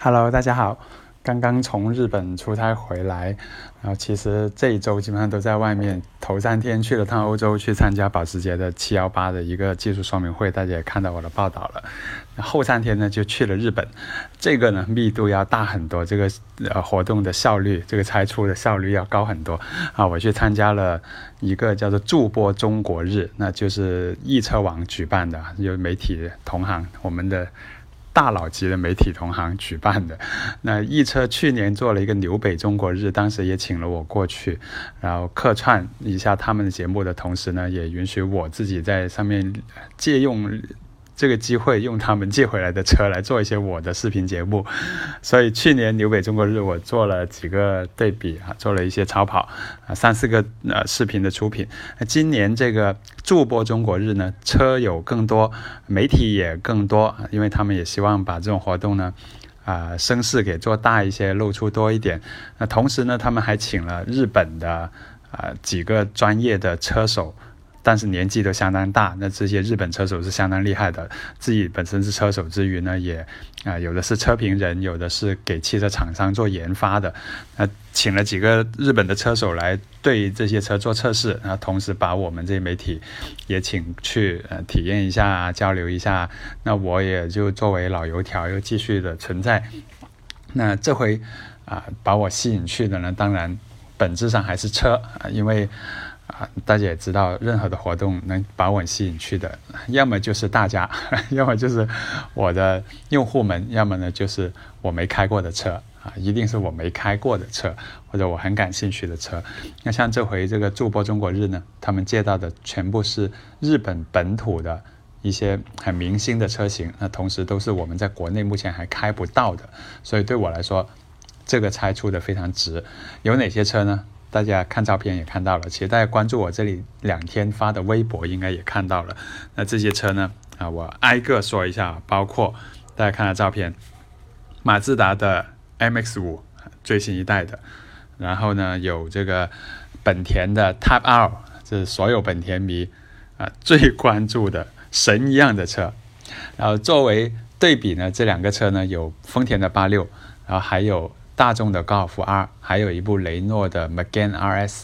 Hello，大家好。刚刚从日本出差回来，然后其实这一周基本上都在外面。头三天去了趟欧洲，去参加保时捷的七幺八的一个技术说明会，大家也看到我的报道了。后三天呢就去了日本，这个呢密度要大很多，这个呃活动的效率，这个拆出的效率要高很多啊。我去参加了一个叫做驻播中国日，那就是易车网举办的，有媒体同行，我们的。大佬级的媒体同行举办的，那易车去年做了一个纽北中国日，当时也请了我过去，然后客串一下他们的节目的同时呢，也允许我自己在上面借用。这个机会用他们借回来的车来做一些我的视频节目，所以去年纽北中国日我做了几个对比啊，做了一些超跑啊，三四个呃视频的出品。那今年这个驻播中国日呢，车友更多，媒体也更多，因为他们也希望把这种活动呢啊声势给做大一些，露出多一点。那同时呢，他们还请了日本的啊几个专业的车手。但是年纪都相当大，那这些日本车手是相当厉害的。自己本身是车手之余呢，也啊有的是车评人，有的是给汽车厂商做研发的。那请了几个日本的车手来对这些车做测试，然后同时把我们这些媒体也请去呃体验一下，啊交流一下。那我也就作为老油条又继续的存在。那这回啊把我吸引去的呢，当然本质上还是车啊，因为。啊，大家也知道，任何的活动能把我吸引去的，要么就是大家，要么就是我的用户们，要么呢就是我没开过的车啊，一定是我没开过的车，或者我很感兴趣的车。那像这回这个驻播中国日呢，他们借到的全部是日本本土的一些很明星的车型，那同时都是我们在国内目前还开不到的，所以对我来说，这个拆出的非常值。有哪些车呢？大家看照片也看到了，其实大家关注我这里两天发的微博应该也看到了。那这些车呢？啊，我挨个说一下，包括大家看的照片，马自达的 MX-5 最新一代的，然后呢有这个本田的 Type R，这是所有本田迷啊最关注的神一样的车。然后作为对比呢，这两个车呢有丰田的八六，然后还有。大众的高尔夫 R，还有一部雷诺的 MEGAN RS，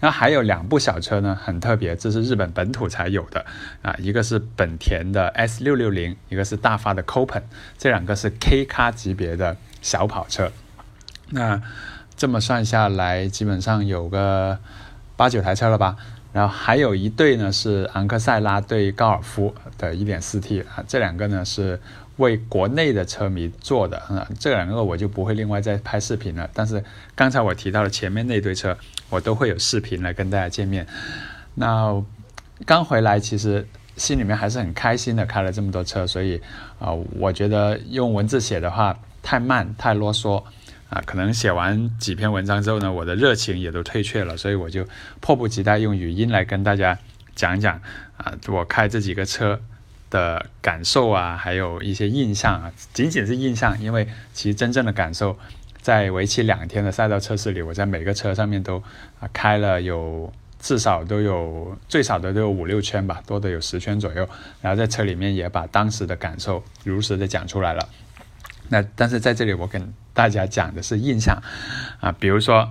然后还有两部小车呢，很特别，这是日本本土才有的啊，一个是本田的 S 六六零，一个是大发的 Copen，这两个是 K 咖级别的小跑车。那这么算下来，基本上有个八九台车了吧？然后还有一对呢是昂克赛拉对高尔夫的 1.4T 啊，这两个呢是。为国内的车迷做的啊，这两个我就不会另外再拍视频了。但是刚才我提到了前面那堆车，我都会有视频来跟大家见面。那刚回来，其实心里面还是很开心的，开了这么多车，所以啊，我觉得用文字写的话太慢太啰嗦啊，可能写完几篇文章之后呢，我的热情也都退却了，所以我就迫不及待用语音来跟大家讲讲啊，我开这几个车。的感受啊，还有一些印象啊，仅仅是印象，因为其实真正的感受，在为期两天的赛道测试里，我在每个车上面都啊开了有至少都有最少的都有五六圈吧，多的有十圈左右，然后在车里面也把当时的感受如实的讲出来了。那但是在这里我跟大家讲的是印象啊，比如说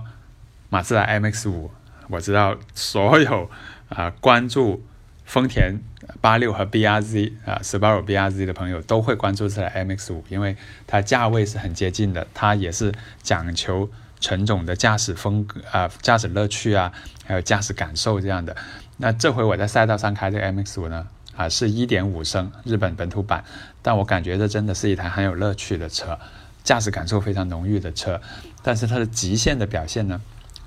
马自达 MX 五，我知道所有啊关注。丰田八六和 BRZ 啊，Subaru BRZ 的朋友都会关注这台 MX 五，因为它价位是很接近的，它也是讲求纯种的驾驶风格啊，驾驶乐趣啊，还有驾驶感受这样的。那这回我在赛道上开这个 MX 五呢，啊，是一点五升日本本土版，但我感觉这真的是一台很有乐趣的车，驾驶感受非常浓郁的车，但是它的极限的表现呢，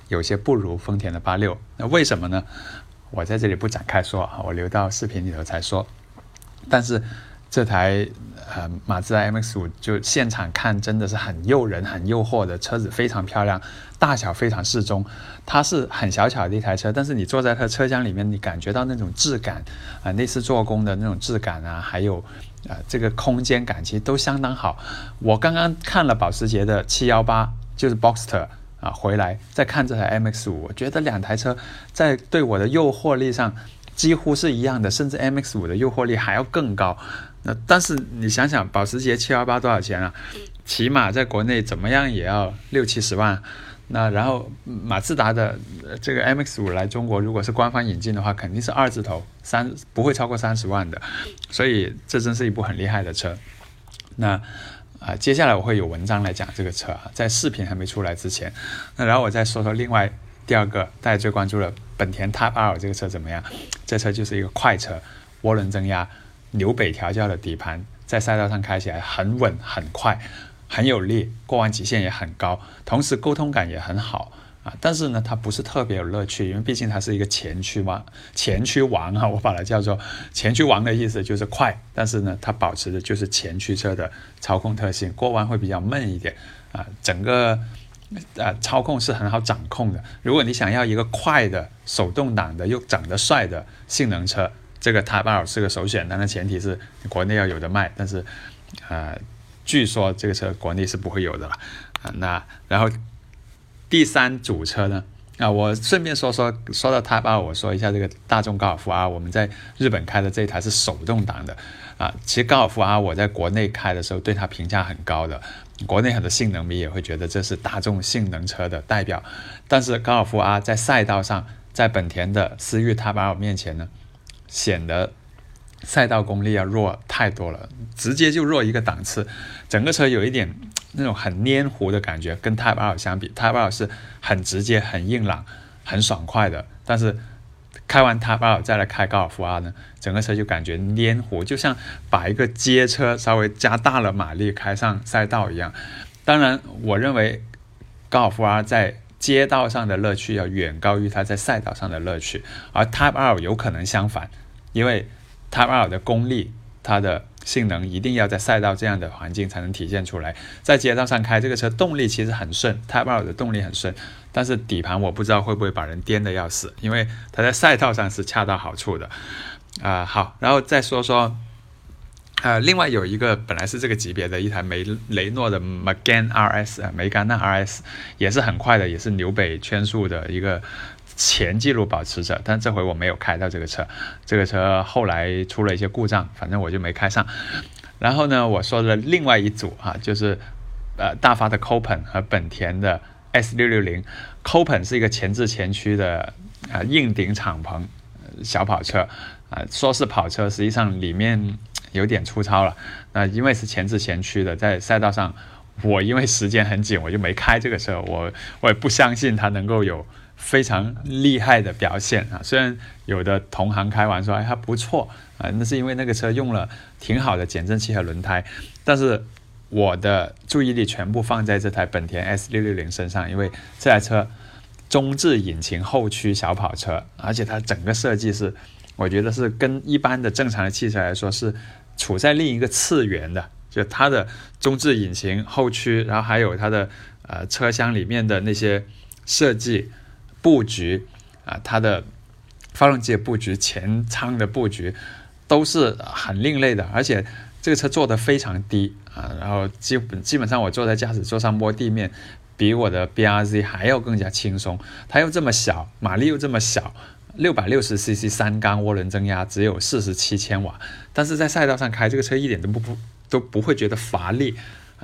有些不如丰田的八六，那为什么呢？我在这里不展开说啊，我留到视频里头才说。但是这台呃马自达 MX 五就现场看真的是很诱人、很诱惑的车子，非常漂亮，大小非常适中。它是很小巧的一台车，但是你坐在它车厢里面，你感觉到那种质感啊，内饰做工的那种质感啊，还有啊这个空间感其实都相当好。我刚刚看了保时捷的718，就是 Boxster。回来再看这台 MX 五，我觉得两台车在对我的诱惑力上几乎是一样的，甚至 MX 五的诱惑力还要更高。那但是你想想，保时捷718多少钱啊？起码在国内怎么样也要六七十万。那然后马自达的这个 MX 五来中国，如果是官方引进的话，肯定是二字头，三不会超过三十万的。所以这真是一部很厉害的车。那啊，接下来我会有文章来讲这个车啊，在视频还没出来之前。那然后我再说说另外第二个大家最关注的本田 Type R 这个车怎么样？这车就是一个快车，涡轮增压，纽北调教的底盘，在赛道上开起来很稳很快。很有力，过弯极限也很高，同时沟通感也很好啊。但是呢，它不是特别有乐趣，因为毕竟它是一个前驱嘛，前驱王啊，我把它叫做前驱王的意思就是快。但是呢，它保持的就是前驱车的操控特性，过弯会比较闷一点啊。整个呃操控是很好掌控的。如果你想要一个快的手动挡的又长得帅的性能车，这个 Type R 是个首选。当然前提是国内要有的卖，但是啊。据说这个车国内是不会有的了啊。那然后第三组车呢？啊，我顺便说说，说到 Type R，我说一下这个大众高尔夫 R。我们在日本开的这一台是手动挡的啊。其实高尔夫 R 我在国内开的时候对它评价很高的，国内很多性能迷也会觉得这是大众性能车的代表。但是高尔夫 R 在赛道上，在本田的思域 Type R 面前呢，显得。赛道功力要弱太多了，直接就弱一个档次。整个车有一点那种很黏糊的感觉，跟 Type R 相比，Type R 是很直接、很硬朗、很爽快的。但是开完 Type R 再来开高尔夫 R 呢，整个车就感觉黏糊，就像把一个街车稍微加大了马力开上赛道一样。当然，我认为高尔夫 R 在街道上的乐趣要远高于它在赛道上的乐趣，而 Type R 有可能相反，因为。Type R 的功力，它的性能一定要在赛道这样的环境才能体现出来。在街道上开这个车，动力其实很顺，Type R 的动力很顺，但是底盘我不知道会不会把人颠的要死，因为它在赛道上是恰到好处的。啊，好，然后再说说，呃，另外有一个本来是这个级别的一台梅雷诺的 Megan RS，梅甘娜 RS 也是很快的，也是纽北圈速的一个。前记录保持者，但这回我没有开到这个车，这个车后来出了一些故障，反正我就没开上。然后呢，我说的另外一组啊，就是呃大发的 Copen 和本田的 S 六六零。Copen 是一个前置前驱的啊硬顶敞篷小跑车啊，说是跑车，实际上里面有点粗糙了。那因为是前置前驱的，在赛道上，我因为时间很紧，我就没开这个车。我我也不相信它能够有。非常厉害的表现啊！虽然有的同行开玩笑，哎，还不错啊，那是因为那个车用了挺好的减震器和轮胎。但是我的注意力全部放在这台本田 S 六六零身上，因为这台车中置引擎后驱小跑车，而且它整个设计是，我觉得是跟一般的正常的汽车来说是处在另一个次元的。就它的中置引擎后驱，然后还有它的呃车厢里面的那些设计。布局啊，它的发动机的布局、前舱的布局都是很另类的，而且这个车坐的非常低啊，然后基本基本上我坐在驾驶座上摸地面，比我的 B R Z 还要更加轻松。它又这么小，马力又这么小，六百六十 CC 三缸涡轮增压，只有四十七千瓦，但是在赛道上开这个车一点都不不都不会觉得乏力，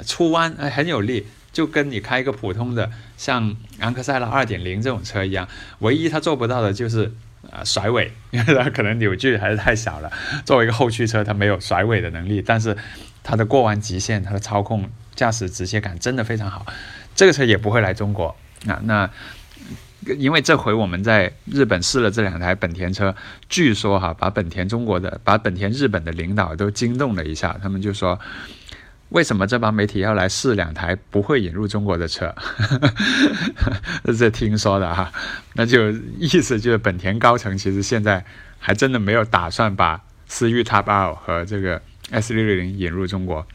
出弯哎很有力。就跟你开一个普通的像昂克赛拉二点零这种车一样，唯一它做不到的就是呃甩尾，因为它可能扭矩还是太小了。作为一个后驱车，它没有甩尾的能力，但是它的过弯极限、它的操控、驾驶直接感真的非常好。这个车也不会来中国啊。那因为这回我们在日本试了这两台本田车，据说哈把本田中国的、把本田日本的领导都惊动了一下，他们就说。为什么这帮媒体要来试两台不会引入中国的车？这听说的哈，那就意思就是本田高层其实现在还真的没有打算把思域 Type R 和这个 S 六六零引入中国。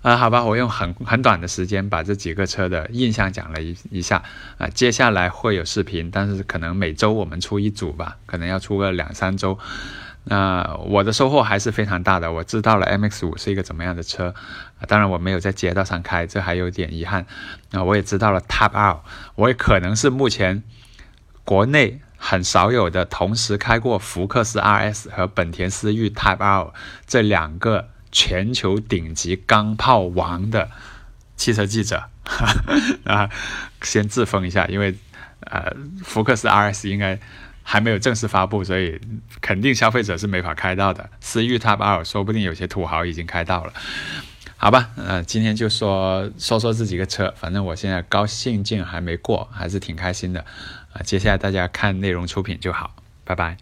啊，好吧，我用很很短的时间把这几个车的印象讲了一一下啊，接下来会有视频，但是可能每周我们出一组吧，可能要出个两三周。那我的收获还是非常大的，我知道了 MX 五是一个怎么样的车，当然我没有在街道上开，这还有点遗憾。那我也知道了 Type R，我也可能是目前国内很少有的同时开过福克斯 RS 和本田思域 Type R 这两个全球顶级钢炮王的汽车记者啊，先自封一下，因为呃，福克斯 RS 应该还没有正式发布，所以肯定消费者是没法开到的。思域 Type R 说不定有些土豪已经开到了。好吧，呃，今天就说说说这几个车，反正我现在高兴劲还没过，还是挺开心的，啊，接下来大家看内容出品就好，拜拜。